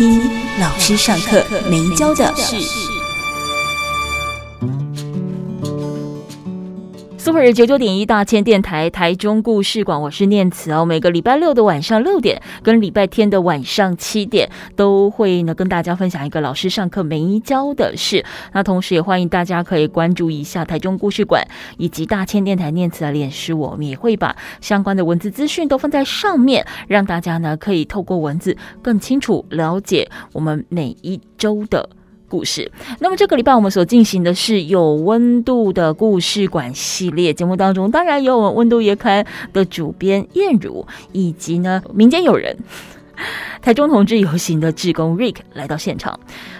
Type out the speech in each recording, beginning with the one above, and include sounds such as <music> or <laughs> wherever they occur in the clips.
一老师上课没教的事。Super 九九点一大千电台台中故事馆，我是念慈哦。每个礼拜六的晚上六点跟礼拜天的晚上七点，都会呢跟大家分享一个老师上课没教的事。那同时也欢迎大家可以关注一下台中故事馆以及大千电台念慈的脸书，我们也会把相关的文字资讯都放在上面，让大家呢可以透过文字更清楚了解我们每一周的。故事。那么这个礼拜我们所进行的是有温度的故事馆系列节目当中，当然有我们温度月刊的主编燕如，以及呢民间友人。<laughs> 台中同志游行的志工 Rick 来到现场。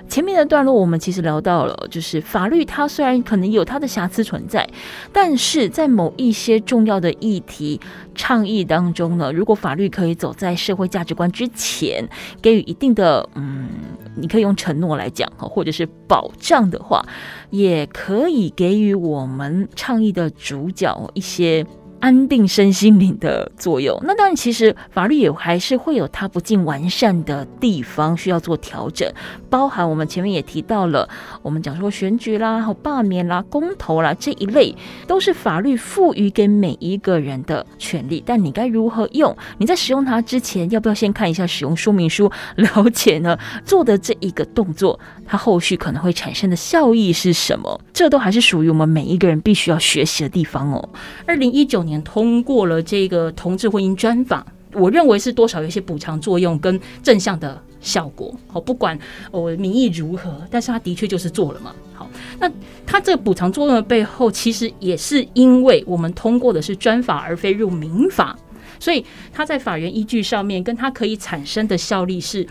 前面的段落我们其实聊到了，就是法律它虽然可能有它的瑕疵存在，但是在某一些重要的议题倡议当中呢，如果法律可以走在社会价值观之前，给予一定的嗯，你可以用承诺来讲哈，或者是保障的话，也可以给予我们倡议的主角一些。安定身心灵的作用。那当然，其实法律也还是会有它不尽完善的地方，需要做调整。包含我们前面也提到了，我们讲说选举啦、和罢免啦、公投啦这一类，都是法律赋予给每一个人的权利。但你该如何用？你在使用它之前，要不要先看一下使用说明书，了解呢？做的这一个动作，它后续可能会产生的效益是什么？这都还是属于我们每一个人必须要学习的地方哦。二零一九年。通过了这个同志婚姻专法，我认为是多少有一些补偿作用跟正向的效果。好，不管我民意如何，但是他的确就是做了嘛。好，那他这个补偿作用的背后，其实也是因为我们通过的是专法而非入民法，所以它在法源依据上面跟它可以产生的效力是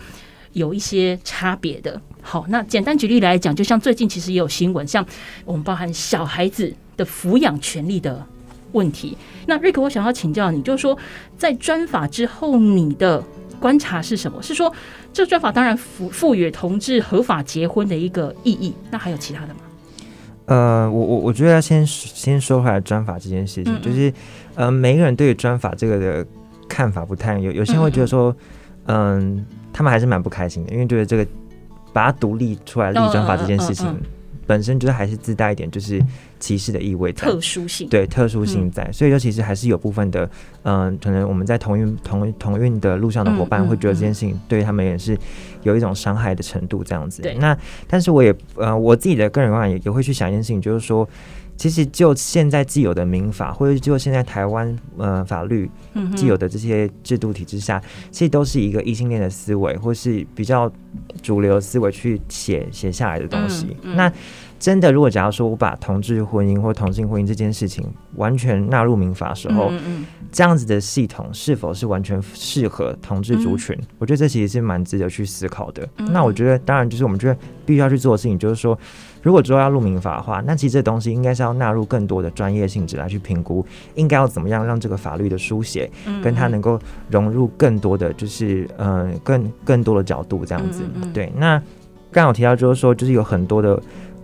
有一些差别的。好，那简单举例来讲，就像最近其实也有新闻，像我们包含小孩子的抚养权利的。问题，那瑞克，我想要请教你，就是说，在专法之后，你的观察是什么？是说，这个专法当然赋赋予同志合法结婚的一个意义，那还有其他的吗？呃，我我我觉得要先先说回来专法这件事情，就是呃，每一个人对于专法这个的看法不太有，有些人会觉得说，嗯，嗯，他们还是蛮不开心的，因为觉得这个把它独立出来立专法这件事情。本身就是还是自带一点就是歧视的意味在，特殊性。对特殊性在，嗯、所以说其实还是有部分的，嗯、呃，可能我们在同运同同运的路上的伙伴会觉得这件事情对他们也是有一种伤害的程度这样子。对，那但是我也呃我自己的个人观点也也会去想一件事情，就是说。其实就现在既有的民法，或者就现在台湾呃法律既有的这些制度体制下，其实都是一个异性恋的思维，或是比较主流思维去写写下来的东西。那真的，如果假如说我把同志婚姻或同性婚姻这件事情完全纳入民法的时候，这样子的系统是否是完全适合同志族群？我觉得这其实是蛮值得去思考的。那我觉得，当然就是我们觉得必须要去做的事情，就是说。如果之后要入民法的话，那其实这东西应该是要纳入更多的专业性质来去评估，应该要怎么样让这个法律的书写，跟它能够融入更多的就是嗯、呃、更更多的角度这样子。对，那刚好提到就是说，就是有很多的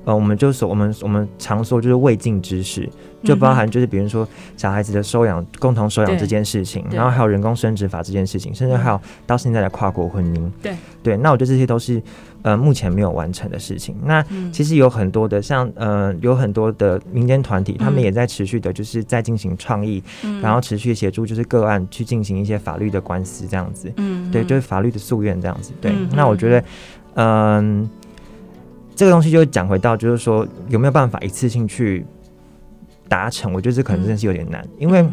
呃，我们就说我们我们常说就是未尽之事，就包含就是比如说小孩子的收养、共同收养这件事情，然后还有人工生殖法这件事情，甚至还有到现在的跨国婚姻。对。对，那我觉得这些都是。呃，目前没有完成的事情，那其实有很多的，像呃，有很多的民间团体，他们也在持续的，就是在进行倡议，然后持续协助，就是个案去进行一些法律的官司，这样子，嗯，对，就是法律的夙愿这样子，对。那我觉得，嗯，这个东西就讲回到，就是说有没有办法一次性去达成？我觉得这可能真的是有点难，因为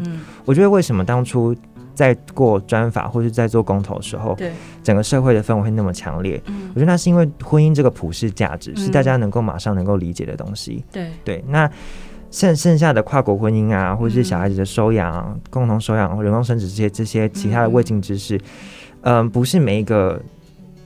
我觉得为什么当初。在过专法或是在做公投的时候，对整个社会的氛围会那么强烈。嗯，我觉得那是因为婚姻这个普世价值是大家能够马上能够理解的东西。对对，那剩剩下的跨国婚姻啊，或者是小孩子的收养、嗯、共同收养、人工生殖这些这些其他的未尽之事，嗯、呃，不是每一个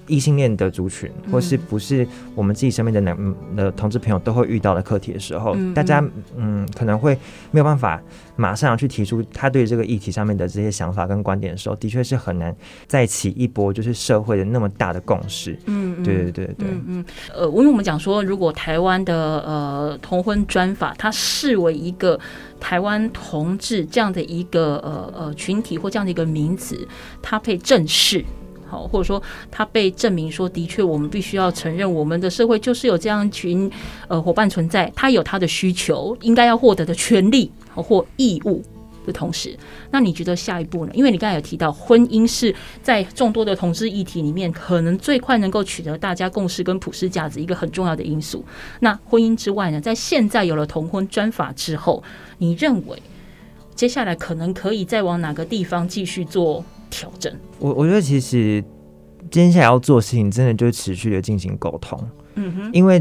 异性恋的族群，或是不是我们自己身边的男的同志朋友都会遇到的课题的时候，嗯、大家嗯可能会没有办法马上要去提出他对这个议题上面的这些想法跟观点的时候，的确是很难再起一波就是社会的那么大的共识。嗯，对对对对，嗯嗯，呃，因为我们讲说，如果台湾的呃同婚专法，它视为一个台湾同志这样的一个呃呃群体或这样的一个名词，它被正视。好，或者说他被证明说，的确，我们必须要承认，我们的社会就是有这样一群呃伙伴存在，他有他的需求，应该要获得的权利或义务的同时，那你觉得下一步呢？因为你刚才有提到，婚姻是在众多的同志议题里面，可能最快能够取得大家共识跟普世价值一个很重要的因素。那婚姻之外呢，在现在有了同婚专法之后，你认为接下来可能可以再往哪个地方继续做？调整，我我觉得其实接下来要做事情，真的就是持续的进行沟通。嗯哼，因为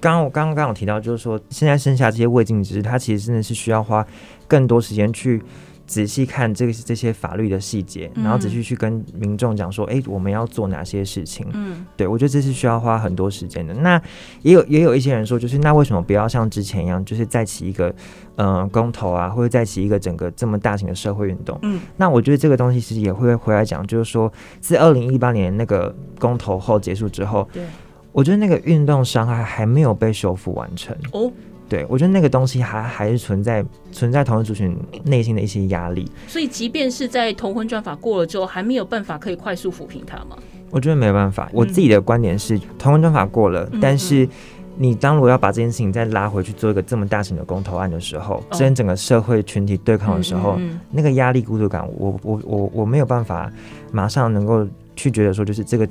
刚刚我刚刚刚有提到，就是说现在剩下这些未尽之事，它其实真的是需要花更多时间去。仔细看这个这些法律的细节，然后仔细去跟民众讲说，哎、欸，我们要做哪些事情？嗯，对，我觉得这是需要花很多时间的。那也有也有一些人说，就是那为什么不要像之前一样，就是再起一个嗯、呃、公投啊，或者再起一个整个这么大型的社会运动？嗯，那我觉得这个东西其实也会回来讲，就是说自二零一八年那个公投后结束之后，对，我觉得那个运动伤害还没有被修复完成。哦。对，我觉得那个东西还还是存在存在同志族群内心的一些压力，所以即便是在同婚专法过了之后，还没有办法可以快速抚平它吗？我觉得没有办法。我自己的观点是，嗯、同婚专法过了，但是你当如果要把这件事情再拉回去做一个这么大型的公投案的时候，跟、哦、整个社会群体对抗的时候，嗯嗯嗯那个压力孤独感，我我我我没有办法马上能够去觉得说，就是这个。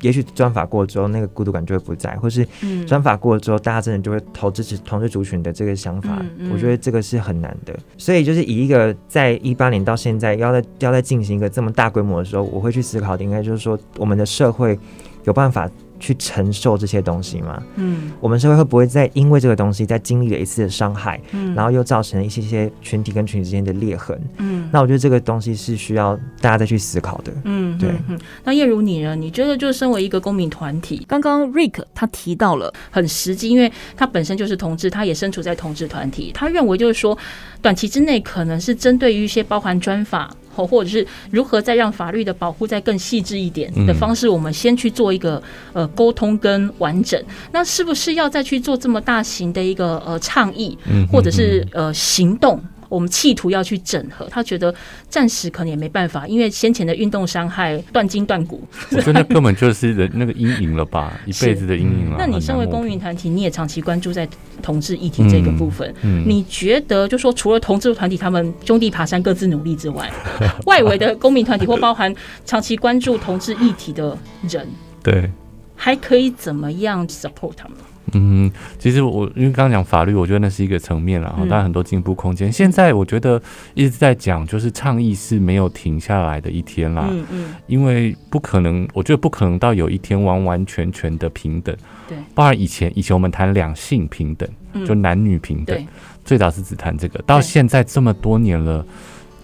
也许专法过了之后，那个孤独感就会不在，或是专法过了之后，大家真的就会投支持同志族群的这个想法。我觉得这个是很难的。所以就是以一个在一八年到现在要在要在进行一个这么大规模的时候，我会去思考的应该就是说，我们的社会有办法。去承受这些东西吗？嗯，我们社会会不会再因为这个东西再经历了一次的伤害，嗯，然后又造成了一些些群体跟群体之间的裂痕，嗯，那我觉得这个东西是需要大家再去思考的，嗯，对。嗯，那叶如你呢？你觉得就身为一个公民团体，刚刚 Rick 他提到了很实际，因为他本身就是同志，他也身处在同志团体，他认为就是说，短期之内可能是针对于一些包含专法。或者是如何再让法律的保护再更细致一点的方式，我们先去做一个呃沟通跟完整。那是不是要再去做这么大型的一个呃倡议，或者是呃行动？我们企图要去整合，他觉得暂时可能也没办法，因为先前的运动伤害断筋断骨，我觉得那根本就是人那个阴影了吧，一辈子的阴影 <laughs> 了。那你身为公民团体，你也长期关注在同志议题这个部分，嗯嗯、你觉得就说除了同志团体他们兄弟爬山各自努力之外，<laughs> 外围的公民团体或包含长期关注同志议题的人，<laughs> 对，还可以怎么样 support 他们？嗯，其实我因为刚刚讲法律，我觉得那是一个层面了，当然很多进步空间。现在我觉得一直在讲，就是倡议是没有停下来的一天啦。嗯嗯，因为不可能，我觉得不可能到有一天完完全全的平等。对，包括以前以前我们谈两性平等，就男女平等，最早是只谈这个，到现在这么多年了，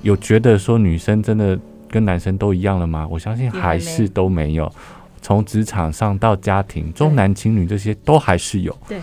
有觉得说女生真的跟男生都一样了吗？我相信还是都没有。从职场上到家庭，重男轻女这些都还是有。对，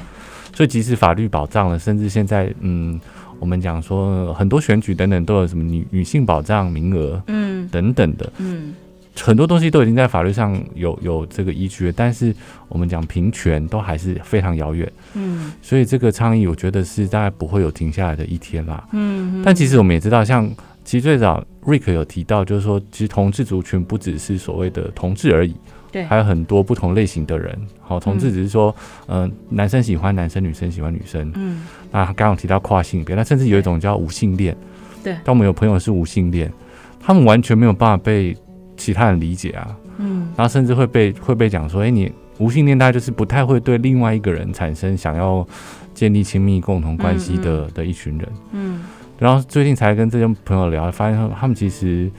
所以即使法律保障了，甚至现在，嗯，我们讲说很多选举等等都有什么女女性保障名额，嗯，等等的，嗯，很多东西都已经在法律上有有这个依据了，但是我们讲平权都还是非常遥远，嗯，所以这个倡议我觉得是大概不会有停下来的一天啦，嗯，但其实我们也知道，像其实最早 Rick 有提到，就是说其实同志族群不只是所谓的同志而已。对，还有很多不同类型的人。好，同志只是说，嗯、呃，男生喜欢男生，女生喜欢女生。嗯，那刚刚提到跨性别，那甚至有一种叫无性恋。对，但我们有朋友是无性恋，他们完全没有办法被其他人理解啊。嗯，然后甚至会被会被讲说，哎、欸，你无性恋，大概就是不太会对另外一个人产生想要建立亲密共同关系的、嗯嗯、的一群人。嗯，然后最近才跟这些朋友聊，发现他们其实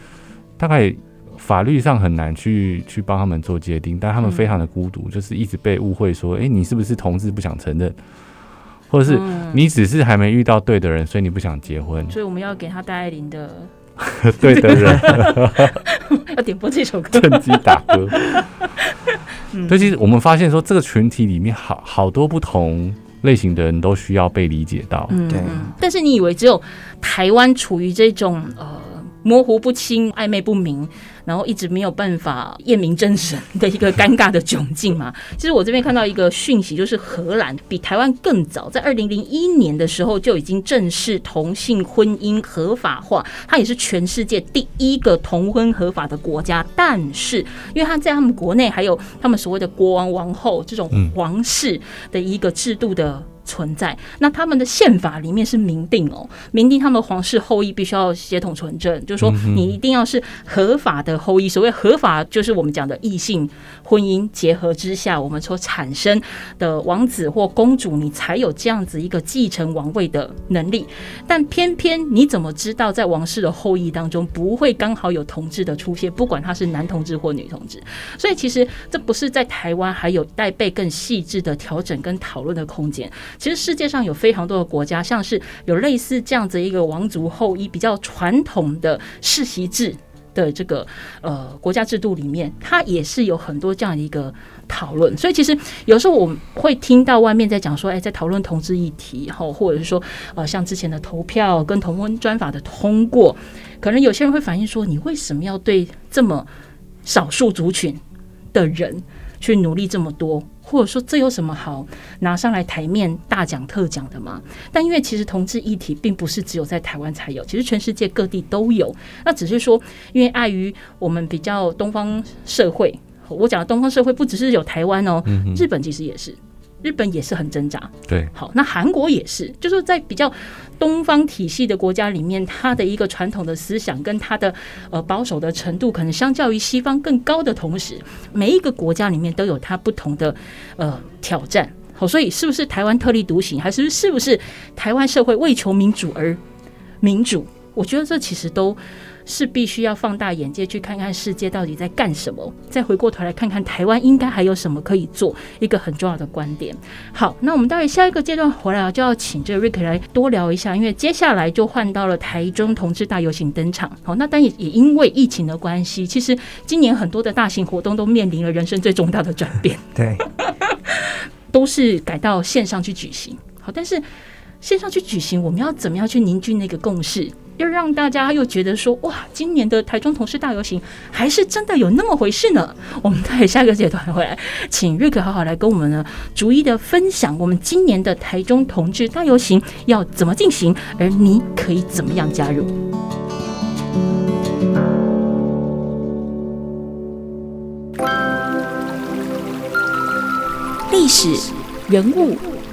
大概。法律上很难去去帮他们做界定，但他们非常的孤独，嗯、就是一直被误会说，哎、欸，你是不是同志不想承认，或者是你只是还没遇到对的人，所以你不想结婚。所以我们要给他戴爱玲的 <laughs> 对的人，<laughs> 要点播这首歌，趁机打歌。<laughs> 嗯，所以其实我们发现说，这个群体里面好好多不同类型的人都需要被理解到。嗯，对。但是你以为只有台湾处于这种呃模糊不清、暧昧不明？然后一直没有办法验明正身的一个尴尬的窘境嘛。<laughs> 其实我这边看到一个讯息，就是荷兰比台湾更早，在二零零一年的时候就已经正式同性婚姻合法化，它也是全世界第一个同婚合法的国家。但是，因为它在他们国内还有他们所谓的国王王后这种皇室的一个制度的。存在，那他们的宪法里面是明定哦，明定他们皇室后裔必须要血统纯正，就是说你一定要是合法的后裔。所谓合法，就是我们讲的异性婚姻结合之下，我们所产生的王子或公主，你才有这样子一个继承王位的能力。但偏偏你怎么知道，在王室的后裔当中不会刚好有同志的出现，不管他是男同志或女同志。所以其实这不是在台湾还有待被更细致的调整跟讨论的空间。其实世界上有非常多的国家，像是有类似这样子一个王族后裔比较传统的世袭制的这个呃国家制度里面，它也是有很多这样一个讨论。所以其实有时候我们会听到外面在讲说，哎，在讨论同志议题，然后或者是说呃像之前的投票跟同婚专法的通过，可能有些人会反映说，你为什么要对这么少数族群的人去努力这么多？或者说，这有什么好拿上来台面大讲特讲的吗？但因为其实同志议题并不是只有在台湾才有，其实全世界各地都有。那只是说，因为碍于我们比较东方社会，我讲的东方社会不只是有台湾哦，日本其实也是。日本也是很挣扎，对，好，那韩国也是，就是在比较东方体系的国家里面，它的一个传统的思想跟它的呃保守的程度，可能相较于西方更高的同时，每一个国家里面都有它不同的呃挑战，好，所以是不是台湾特立独行，还是是不是台湾社会为求民主而民主？我觉得这其实都。是必须要放大眼界去看看世界到底在干什么，再回过头来看看台湾应该还有什么可以做，一个很重要的观点。好，那我们待会下一个阶段回来啊，就要请这个 Rick 来多聊一下，因为接下来就换到了台中同志大游行登场。好，那但也也因为疫情的关系，其实今年很多的大型活动都面临了人生最重大的转变，<laughs> 对，都是改到线上去举行。好，但是线上去举行，我们要怎么样去凝聚那个共识？又让大家又觉得说哇，今年的台中同志大游行还是真的有那么回事呢？我们待下个阶段回来，请瑞克好好来跟我们呢逐一的分享，我们今年的台中同志大游行要怎么进行，而你可以怎么样加入？历史、人物、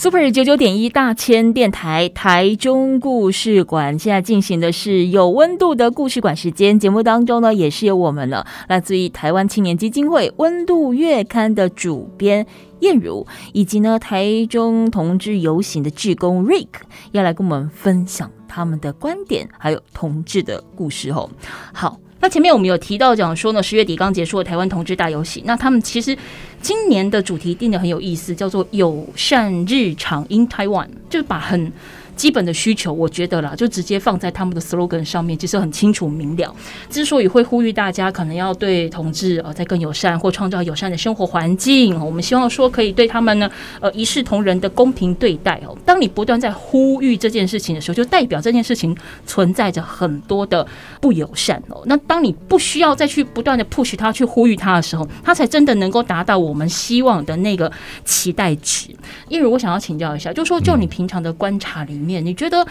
Super 九九点一大千电台台中故事馆，现在进行的是有温度的故事馆时间。节目当中呢，也是有我们了，来自于台湾青年基金会温度月刊的主编燕如，以及呢台中同志游行的志工 Rick，要来跟我们分享他们的观点，还有同志的故事哦。好。那前面我们有提到讲说呢，十月底刚结束的台湾同志大游戏，那他们其实今年的主题定的很有意思，叫做友善日常 in Taiwan，就是把很。基本的需求，我觉得啦，就直接放在他们的 slogan 上面，其实很清楚明了。之所以会呼吁大家可能要对同志呃再更友善，或创造友善的生活环境，我们希望说可以对他们呢呃一视同仁的公平对待哦。当你不断在呼吁这件事情的时候，就代表这件事情存在着很多的不友善哦。那当你不需要再去不断的 push 他去呼吁他的时候，他才真的能够达到我们希望的那个期待值。因为我想要请教一下，就说就你平常的观察里面。你觉得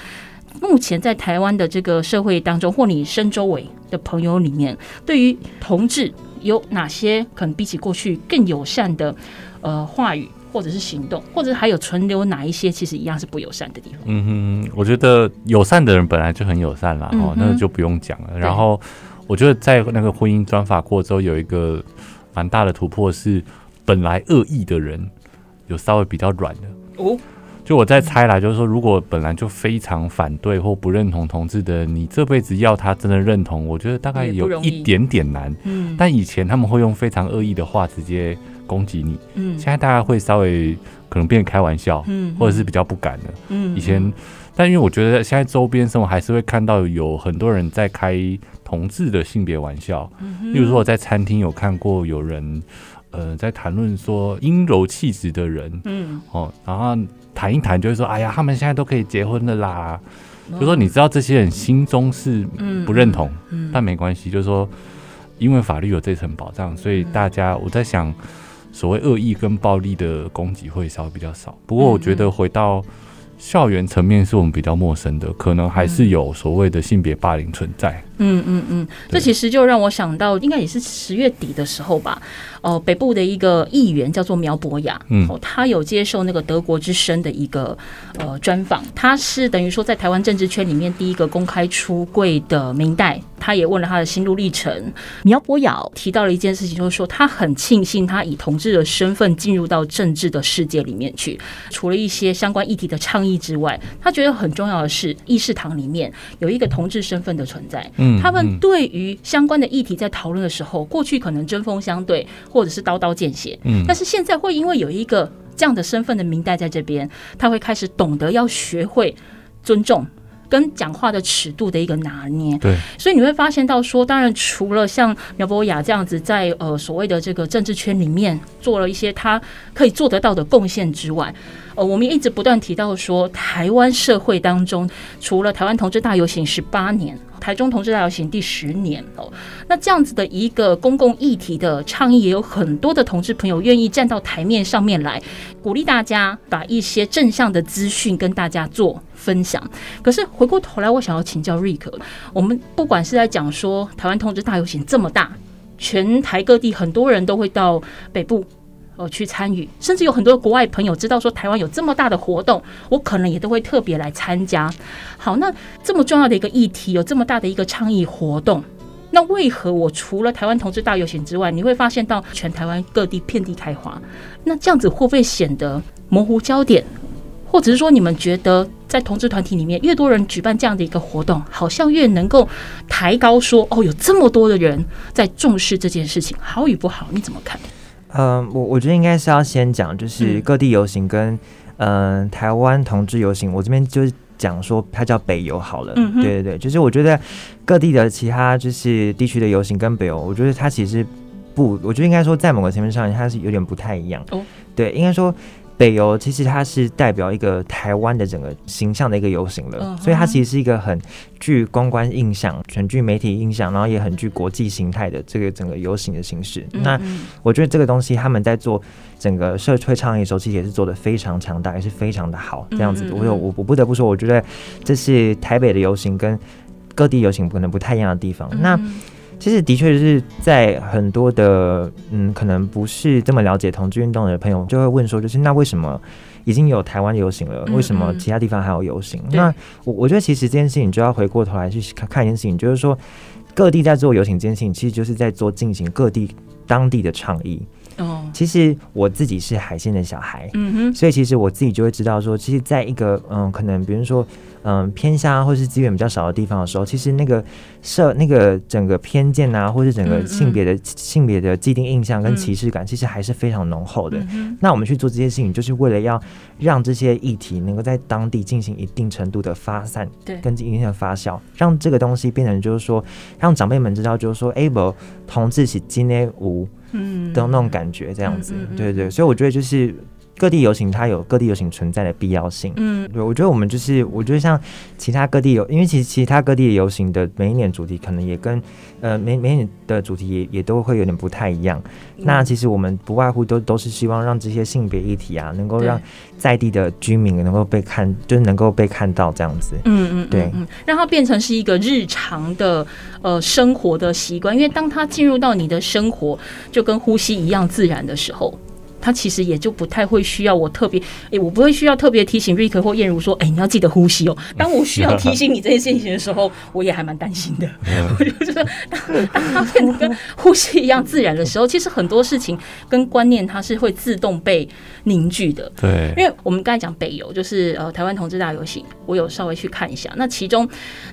目前在台湾的这个社会当中，或你身周围的朋友里面，对于同志有哪些可能比起过去更友善的呃话语，或者是行动，或者还有存留哪一些其实一样是不友善的地方？嗯哼，我觉得友善的人本来就很友善啦，哦、嗯，那个就不用讲了。然后我觉得在那个婚姻专法过之后，有一个蛮大的突破是，本来恶意的人有稍微比较软的哦。就我在猜啦，就是说，如果本来就非常反对或不认同同志的，你这辈子要他真的认同，我觉得大概有一点点难。嗯，但以前他们会用非常恶意的话直接攻击你，嗯，现在大家会稍微可能变开玩笑，嗯，或者是比较不敢的，嗯，以前，但因为我觉得现在周边生活还是会看到有很多人在开同志的性别玩笑，嗯，例如说我在餐厅有看过有人，呃，在谈论说阴柔气质的人，嗯，哦，然后。谈一谈，就会说，哎呀，他们现在都可以结婚了啦。就说你知道，这些人心中是不认同，但没关系，就是说，因为法律有这层保障，所以大家我在想，所谓恶意跟暴力的攻击会稍微比较少。不过，我觉得回到校园层面，是我们比较陌生的，可能还是有所谓的性别霸凌存在。嗯嗯嗯，这其实就让我想到，应该也是十月底的时候吧。哦、呃，北部的一个议员叫做苗博雅，嗯，他有接受那个德国之声的一个呃专访。他是等于说在台湾政治圈里面第一个公开出柜的明代，他也问了他的心路历程。苗博雅提到了一件事情，就是说他很庆幸他以同志的身份进入到政治的世界里面去，除了一些相关议题的倡议之外，他觉得很重要的是议事堂里面有一个同志身份的存在。嗯。他们对于相关的议题在讨论的时候，过去可能针锋相对，或者是刀刀见血，嗯，但是现在会因为有一个这样的身份的明代在这边，他会开始懂得要学会尊重跟讲话的尺度的一个拿捏，对，所以你会发现到说，当然除了像苗博雅这样子在呃所谓的这个政治圈里面做了一些他可以做得到的贡献之外。呃，我们一直不断提到说，台湾社会当中，除了台湾同志大游行十八年，台中同志大游行第十年哦，那这样子的一个公共议题的倡议，也有很多的同志朋友愿意站到台面上面来，鼓励大家把一些正向的资讯跟大家做分享。可是回过头来，我想要请教瑞克，我们不管是在讲说台湾同志大游行这么大，全台各地很多人都会到北部。呃，去参与，甚至有很多国外朋友知道说台湾有这么大的活动，我可能也都会特别来参加。好，那这么重要的一个议题，有这么大的一个倡议活动，那为何我除了台湾同志大游行之外，你会发现到全台湾各地遍地开花？那这样子会不会显得模糊焦点？或者是说，你们觉得在同志团体里面，越多人举办这样的一个活动，好像越能够抬高说哦，有这么多的人在重视这件事情，好与不好，你怎么看？嗯，我我觉得应该是要先讲，就是各地游行跟嗯、呃、台湾同志游行，我这边就是讲说它叫北游好了。嗯，对对对，就是我觉得各地的其他就是地区的游行跟北游，我觉得它其实不，我觉得应该说在某个层面上它是有点不太一样。哦，对，应该说。北游其实它是代表一个台湾的整个形象的一个游行了，所以它其实是一个很具公关印象、很具媒体印象，然后也很具国际形态的这个整个游行的形式。那我觉得这个东西他们在做整个社会倡议的时候，其实也是做的非常强大，也是非常的好。这样子，我有我我不得不说，我觉得这是台北的游行跟各地游行可能不太一样的地方。那其实的确是在很多的嗯，可能不是这么了解同志运动的朋友就会问说，就是那为什么已经有台湾游行了，为什么其他地方还有游行？那我我觉得其实这件事情就要回过头来去看看一件事情，就是说各地在做游行这件事情，其实就是在做进行各地当地的倡议。哦，其实我自己是海鲜的小孩，嗯哼，所以其实我自己就会知道说，其实在一个嗯，可能比如说。嗯，偏乡或是资源比较少的地方的时候，其实那个社那个整个偏见啊，或是整个性别的、嗯嗯、性别的既定印象跟歧视感，其实还是非常浓厚的。嗯、那我们去做这些事情，就是为了要让这些议题能够在当地进行一定程度的发散，对，跟一定的发酵，让这个东西变成就是说，让长辈们知道，就是说，哎，不，同志是今天无，嗯，的那种感觉，这样子，嗯嗯嗯、对，对对。所以我觉得就是。各地游行，它有各地游行存在的必要性。嗯，对，我觉得我们就是，我觉得像其他各地游，因为其实其他各地的游行的每一年主题可能也跟呃每每年的主题也也都会有点不太一样。嗯、那其实我们不外乎都都是希望让这些性别议题啊，能够让在地的居民能够被看，就是能够被看到这样子。嗯嗯，对嗯，让它变成是一个日常的呃生活的习惯，因为当它进入到你的生活，就跟呼吸一样自然的时候。他其实也就不太会需要我特别，哎，我不会需要特别提醒瑞克或燕如说，哎，你要记得呼吸哦。<laughs> 当我需要提醒你这件事情的时候，我也还蛮担心的。<laughs> 我就觉得，当当他变得跟呼吸一样自然的时候，其实很多事情跟观念它是会自动被凝聚的。对，因为我们刚才讲北游，就是呃台湾同志大游行，我有稍微去看一下，那其中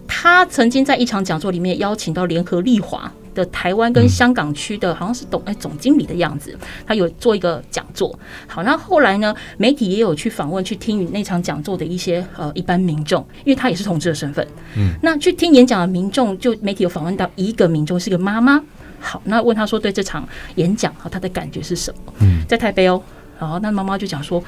他曾经在一场讲座里面邀请到联合利华。的台湾跟香港区的好像是董哎总经理的样子，他有做一个讲座。好，那后来呢，媒体也有去访问、去听那场讲座的一些呃一般民众，因为他也是同志的身份。嗯，那去听演讲的民众，就媒体有访问到一个民众是个妈妈。好，那问他说对这场演讲和他的感觉是什么？嗯，在台北哦，然后那妈妈就讲说，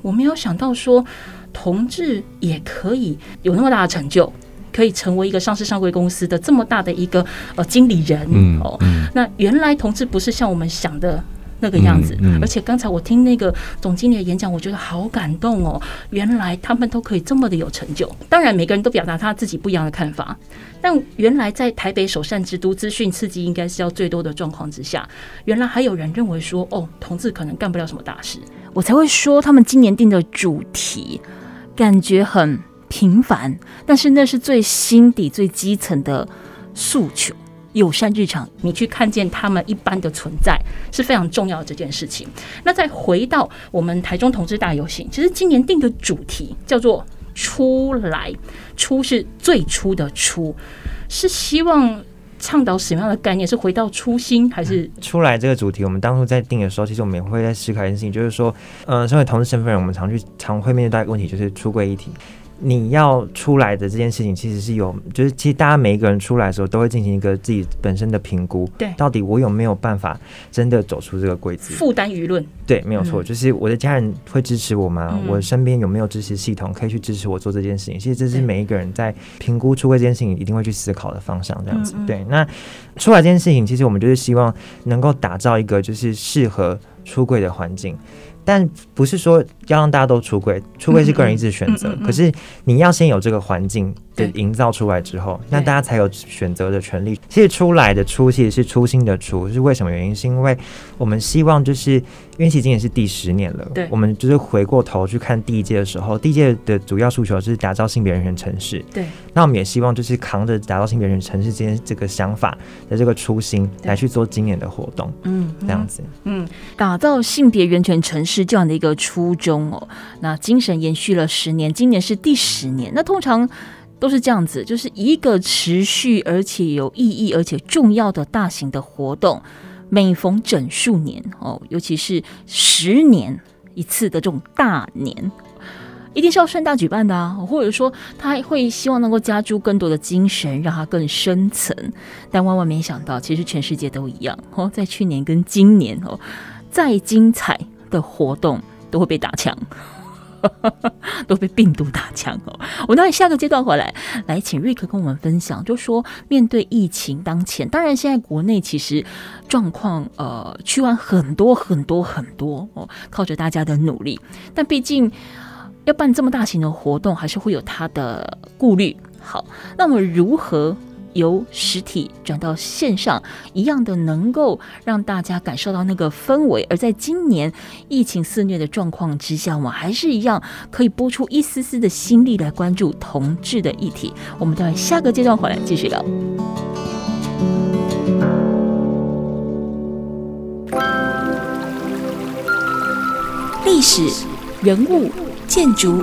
我没有想到说同志也可以有那么大的成就。可以成为一个上市上柜公司的这么大的一个呃经理人哦，那原来同志不是像我们想的那个样子，而且刚才我听那个总经理的演讲，我觉得好感动哦，原来他们都可以这么的有成就。当然，每个人都表达他自己不一样的看法，但原来在台北首善之都，资讯刺激应该是要最多的状况之下，原来还有人认为说，哦，同志可能干不了什么大事，我才会说他们今年定的主题感觉很。平凡，但是那是最心底、最基层的诉求。友善日常，你去看见他们一般的存在是非常重要的这件事情。那再回到我们台中同志大游行，其实今年定的主题叫做“出来”，“初”是最初的“初”，是希望倡导什么样的概念？是回到初心，还是“出来”这个主题？我们当初在定的时候，其实我们也会在思考一件事情，就是说，嗯、呃，身为同志身份人，我们常去常会面对到一个问题，就是出柜议题。你要出来的这件事情，其实是有，就是其实大家每一个人出来的时候，都会进行一个自己本身的评估。对，到底我有没有办法真的走出这个柜子？负担舆论。对，没有错，就是我的家人会支持我吗？我身边有没有支持系统可以去支持我做这件事情？其实这是每一个人在评估出柜这件事情一定会去思考的方向。这样子，对。那出来这件事情，其实我们就是希望能够打造一个就是适合出柜的环境。但不是说要让大家都出柜，出柜是个人意志选择。可是你要先有这个环境的营造出来之后，那大家才有选择的权利。其实出来的出其实是初心的出，是为什么原因？是因为我们希望就是因为其实今年是第十年了，对，我们就是回过头去看第一届的时候，第一届的主要诉求是打造性别人权城市。对，那我们也希望就是扛着打造性别人权城市这件这个想法的这个初心来去做今年的活动。嗯，这样子，嗯，打造性别人权城市。是这样的一个初衷哦，那精神延续了十年，今年是第十年。那通常都是这样子，就是一个持续而且有意义而且重要的大型的活动，每逢整数年哦，尤其是十年一次的这种大年，一定是要盛大举办的啊。或者说，他会希望能够加注更多的精神，让它更深层。但万万没想到，其实全世界都一样哦，在去年跟今年哦，再精彩。的活动都会被打枪，<laughs> 都被病毒打枪哦。我那下个阶段回来，来请瑞克跟我们分享，就说面对疫情当前，当然现在国内其实状况呃趋缓很多很多很多哦，靠着大家的努力，但毕竟要办这么大型的活动，还是会有他的顾虑。好，那么如何？由实体转到线上，一样的能够让大家感受到那个氛围。而在今年疫情肆虐的状况之下，我们还是一样可以拨出一丝丝的心力来关注同志的议题。我们到下个阶段回来继续聊。历史、人物、建筑、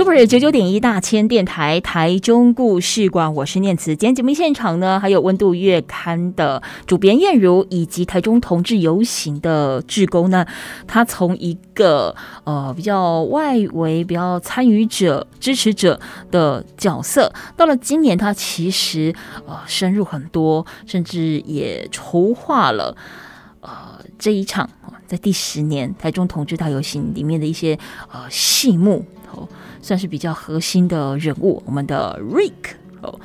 Super 九九点一大千电台台中故事馆，我是念慈。今天节目现场呢，还有温度月刊的主编燕如，以及台中同志游行的志工呢。他从一个呃比较外围、比较参与者、支持者的角色，到了今年，他其实呃深入很多，甚至也筹划了呃这一场在第十年台中同志大游行里面的一些呃戏目。算是比较核心的人物，我们的 Rick 哦。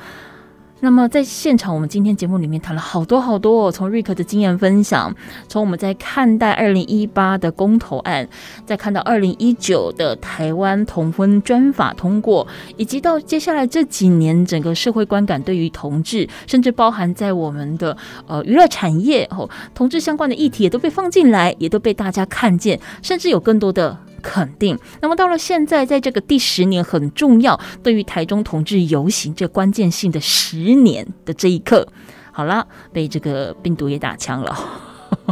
那么在现场，我们今天节目里面谈了好多好多，从 Rick 的经验分享，从我们在看待二零一八的公投案，再看到二零一九的台湾同婚专法通过，以及到接下来这几年整个社会观感对于同志，甚至包含在我们的呃娱乐产业哦，同志相关的议题也都被放进来，也都被大家看见，甚至有更多的。肯定。那么到了现在，在这个第十年很重要，对于台中同志游行这关键性的十年的这一刻，好了，被这个病毒也打枪了，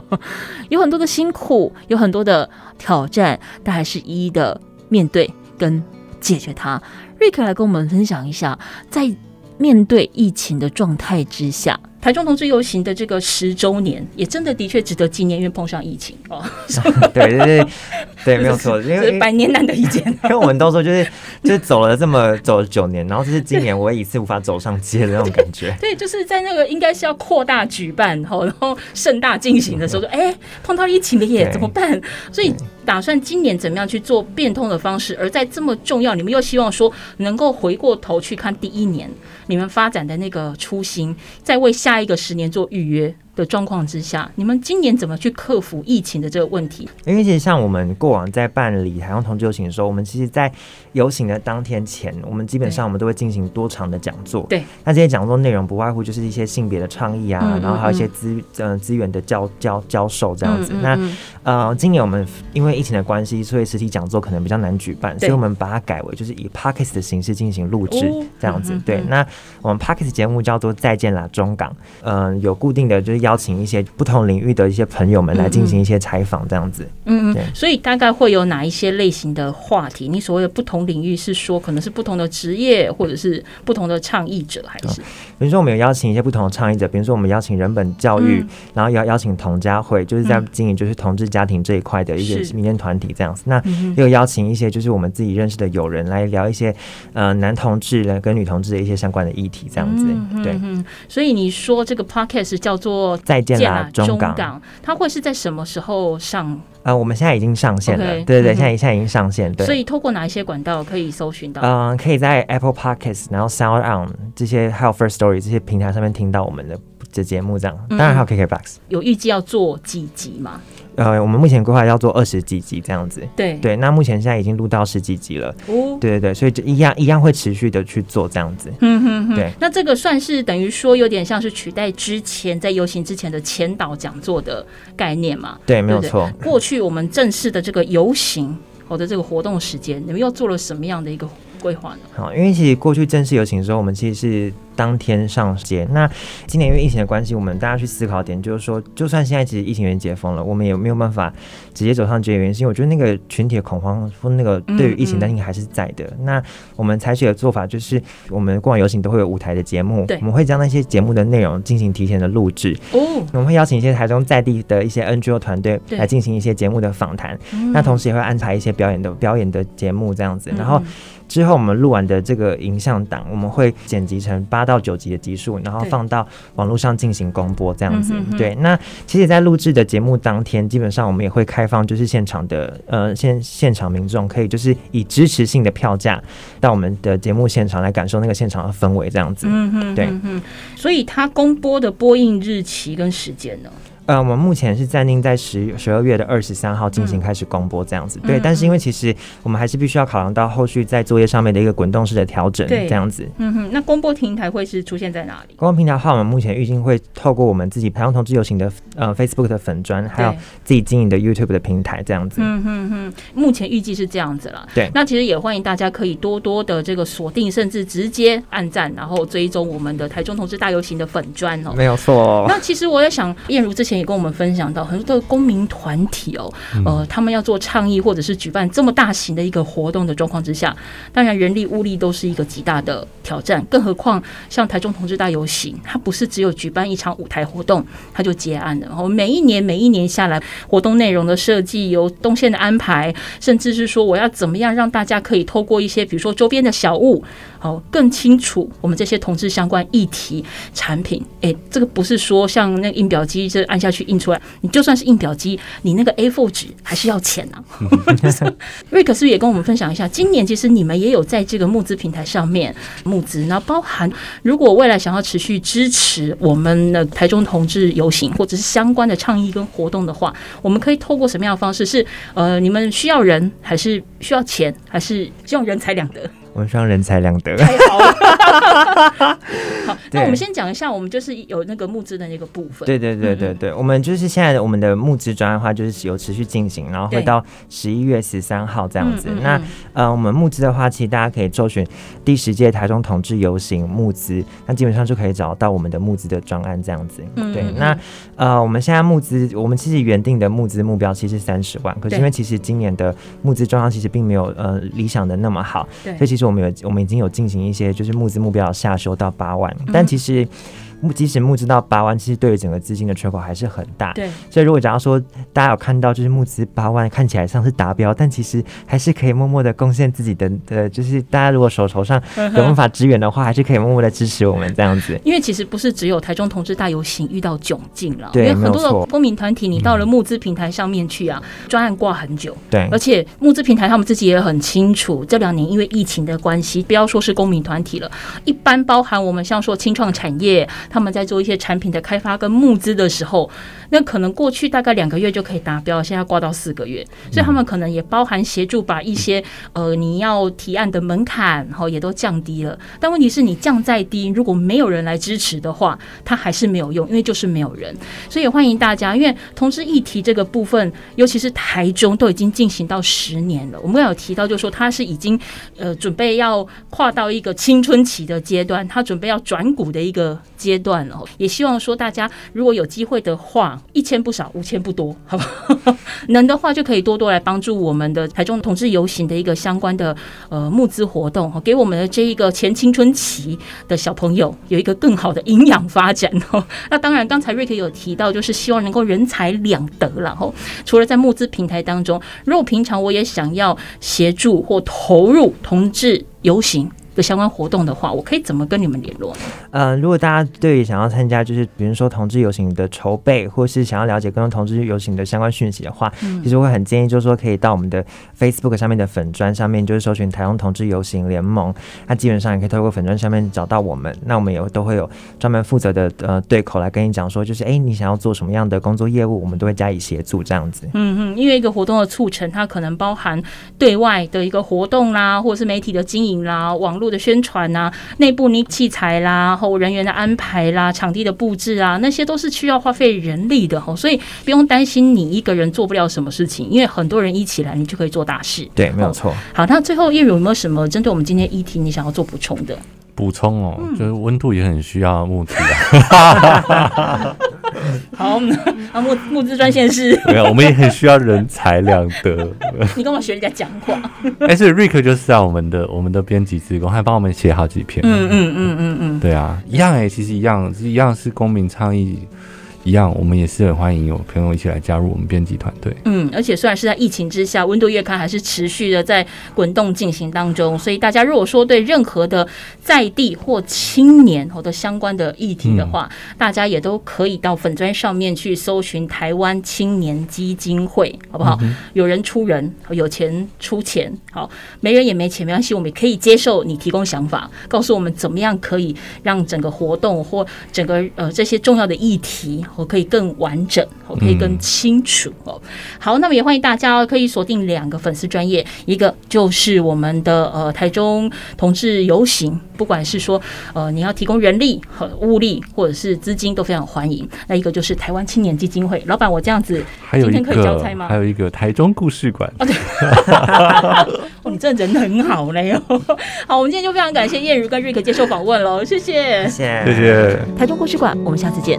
<laughs> 有很多的辛苦，有很多的挑战，但还是一一的面对跟解决它。瑞克来跟我们分享一下，在面对疫情的状态之下。台中同志游行的这个十周年，也真的的确值得纪念，因为碰上疫情哦。<laughs> 对对对，对，<laughs> 没有错，因为百年难得一见。<laughs> 因为我们都说，就是就是走了这么走了九年，然后这是今年唯一一次无法走上街的那种感觉。对，就是在那个应该是要扩大举办，然后然后盛大进行的时候，说哎碰到疫情了耶，怎么办？所以打算今年怎么样去做变通的方式，而在这么重要，你们又希望说能够回过头去看第一年你们发展的那个初心，再为。下一个十年做预约的状况之下，你们今年怎么去克服疫情的这个问题？因为其实像我们过往在办理台中同志游行的时候，我们其实，在游行的当天前，我们基本上我们都会进行多场的讲座。对，那这些讲座内容不外乎就是一些性别的倡议啊，嗯嗯嗯，然后还有一些资呃资源的教教教授这样子。那呃，今年我们因为疫情的关系，所以实体讲座可能比较难举办，所以我们把它改为就是以 Podcast 的形式进行录制这样子。对，那我们 Podcast 节目叫做再见啦中港，嗯、呃，有固定的就是邀请一些。不同领域的一些朋友们来进行一些采访，这样子。嗯嗯，所以大概会有哪一些类型的话题？你所谓的不同领域是说，可能是不同的职业，或者是不同的倡议者，还是？比如说，我们有邀请一些不同的倡议者，比如说我们邀请人本教育，嗯、然后要邀请同家会，就是在经营就是同志家庭这一块的一些民间团体这样子。那又邀请一些就是我们自己认识的友人来聊一些呃男同志来跟女同志的一些相关的议题，这样子。对，所以你说这个 podcast 叫做再见啦。中港，它会是在什么时候上？啊、呃，我们现在已经上线了，Okay, 对对对，现在现在已经上线。对，所以透过哪一些管道可以搜寻到？嗯、呃，可以在 Apple Podcasts，然后 Sound On 这些，还有 First Story 这些平台上面听到我们的这节目，这样。当然还有 KKBOX。有预计要做几集吗？呃，我们目前规划要做二十几集这样子，对对。那目前现在已经录到十几集了，哦，对对对，所以就一样一样会持续的去做这样子，嗯哼哼，对。那这个算是等于说有点像是取代之前在游行之前的前导讲座的概念嘛？对，没有错。过去我们正式的这个游行，我的这个活动时间，你们又做了什么样的一个规划呢？好，因为其实过去正式游行的时候，我们其实是。当天上街。那今年因为疫情的关系，我们大家去思考点就是说，就算现在其实疫情已经解封了，我们也没有办法直接走上街的原因，是因为我觉得那个群体的恐慌或那个对于疫情担心还是在的。嗯嗯，那我们采取的做法就是，我们过往游行都会有舞台的节目，对，我们会将那些节目的内容进行提前的录制。哦，我们会邀请一些台中在地的一些 NGO 团队来进行一些节目的访谈。那同时也会安排一些表演的表演的节目这样子，然后。之后我们录完的这个影像档，我们会剪辑成八到九集的集数，然后放到网络上进行公播，这样子。对，那其实，在录制的节目当天，基本上我们也会开放，就是现场的呃现现场民众可以就是以支持性的票价到我们的节目现场来感受那个现场的氛围，这样子。嗯嗯，对。所以它公播的播映日期跟时间呢？呃，我们目前是暂定在十十二月的二十三号进行开始公播这样子，嗯、对。但是因为其实我们还是必须要考量到后续在作业上面的一个滚动式的调整，这样子。嗯哼，那公播平台会是出现在哪里？公播平台的话，我们目前预计会透过我们自己台中同志游行的呃 Facebook 的粉砖，还有自己经营的 YouTube 的平台这样子。嗯哼哼，目前预计是这样子了。对。那其实也欢迎大家可以多多的这个锁定，甚至直接按赞，然后追踪我们的台中同志大游行的粉砖哦。没有错。那其实我也想，燕如之前。前也跟我们分享到，很多的公民团体哦，呃，他们要做倡议或者是举办这么大型的一个活动的状况之下，当然人力物力都是一个极大的挑战，更何况像台中同志大游行，它不是只有举办一场舞台活动，它就结案了。然后每一年每一年下来，活动内容的设计、有动线的安排，甚至是说我要怎么样让大家可以透过一些，比如说周边的小物，好更清楚我们这些同志相关议题产品。诶，这个不是说像那个印表机这按下去印出来，你就算是印表机，你那个 A4 纸还是要钱啊。<laughs> 瑞克是不是也跟我们分享一下？今年其实你们也有在这个募资平台上面募资，然后包含如果未来想要持续支持我们的台中同志游行或者是相关的倡议跟活动的话，我们可以透过什么样的方式？是呃，你们需要人，还是需要钱，还是希望人财两得？我们人才两得。太好了。好，<laughs> 那我们先讲一下，我们就是有那个募资的那个部分。对对对对对，我们就是现在的我们的募资专案的话，就是有持续进行，然后会到十一月十三号这样子。那呃，我们募资的话，其实大家可以搜寻第十届台中同志游行募资，那基本上就可以找到我们的募资的专案这样子。对，那呃，我们现在募资，我们其实原定的募资目标其实三十万，可是因为其实今年的募资状况其实并没有呃理想的那么好，所以其实。我们有，我们已经有进行一些，就是募资目标下修到八万，但其实。即使募资到八万，其实对于整个资金的缺口还是很大。对，所以如果假如说大家有看到，就是募资八万看起来像是达标，但其实还是可以默默的贡献自己的的，就是大家如果手头上有办法支援的话，还是可以默默的支持我们这样子。因为其实不是只有台中同志大游行遇到窘境了，因为很多的公民团体，你到了募资平台上面去啊，专案挂很久。对，而且募资平台他们自己也很清楚，这两年因为疫情的关系，不要说是公民团体了，一般包含我们像说青创产业。他们在做一些产品的开发跟募资的时候，那可能过去大概两个月就可以达标，现在挂到四个月，所以他们可能也包含协助把一些呃你要提案的门槛，然后也都降低了。但问题是你降再低，如果没有人来支持的话，它还是没有用，因为就是没有人。所以也欢迎大家，因为同志议题这个部分，尤其是台中都已经进行到十年了。我们刚有提到，就是说他是已经呃准备要跨到一个青春期的阶段，他准备要转股的一个阶段。段了，也希望说大家如果有机会的话，一千不少，五千不多，好不好？<laughs> 能的话就可以多多来帮助我们的台中同志游行的一个相关的呃募资活动，给我们的这一个前青春期的小朋友有一个更好的营养发展哦。<laughs> 那当然，刚才瑞克有提到，就是希望能够人财两得，然后除了在募资平台当中，如果平常我也想要协助或投入同志游行。的相关活动的话，我可以怎么跟你们联络呢？呃，如果大家对于想要参加，就是比如说同志游行的筹备，或是想要了解更多同志游行的相关讯息的话，嗯、其实我会很建议，就是说可以到我们的 Facebook 上面的粉砖上面，就是搜寻台湾同志游行联盟，那基本上也可以透过粉砖上面找到我们。那我们也都会有专门负责的呃对口来跟你讲说，就是哎、欸，你想要做什么样的工作业务，我们都会加以协助这样子。嗯嗯，因为一个活动的促成，它可能包含对外的一个活动啦，或者是媒体的经营啦，网络。的宣传啊，内部你器材啦，后人员的安排啦，场地的布置啊，那些都是需要花费人力的哈，所以不用担心你一个人做不了什么事情，因为很多人一起来，你就可以做大事。对，没有错。好，那最后叶如有没有什么针对我们今天议题你想要做补充的？补充哦，就是温度也很需要目的啊。<laughs> 好，那募募资专线是？<laughs> 没有，我们也很需要人才两得。<laughs> 你跟我学人家讲话？哎、欸，所以瑞克就是在我们的我们的编辑职工，还帮我们写好几篇。嗯嗯嗯嗯嗯，对啊，一样哎、欸，其实一样，是一样是公民倡议。一样，我们也是很欢迎有朋友一起来加入我们编辑团队。嗯，而且虽然是在疫情之下，温度月刊还是持续的在滚动进行当中。所以大家如果说对任何的在地或青年或者相关的议题的话，嗯、大家也都可以到粉砖上面去搜寻台湾青年基金会，好不好？嗯、有人出人，有钱出钱，好，没人也没钱没关系，我们也可以接受你提供想法，告诉我们怎么样可以让整个活动或整个呃这些重要的议题。我可以更完整，我可以更清楚哦。好，那么也欢迎大家可以锁定两个粉丝专业，一个就是我们的呃台中同志游行，不管是说呃你要提供人力和物力或者是资金都非常欢迎。那一个就是台湾青年基金会，老板，我这样子今天可以交差吗？还有一个台中故事馆。哦，对，<laughs> 哦，你这人很好嘞哟。<laughs> 好，我们今天就非常感谢燕如跟瑞克接受访问喽，谢谢，谢谢，谢谢。台中故事馆，我们下次见。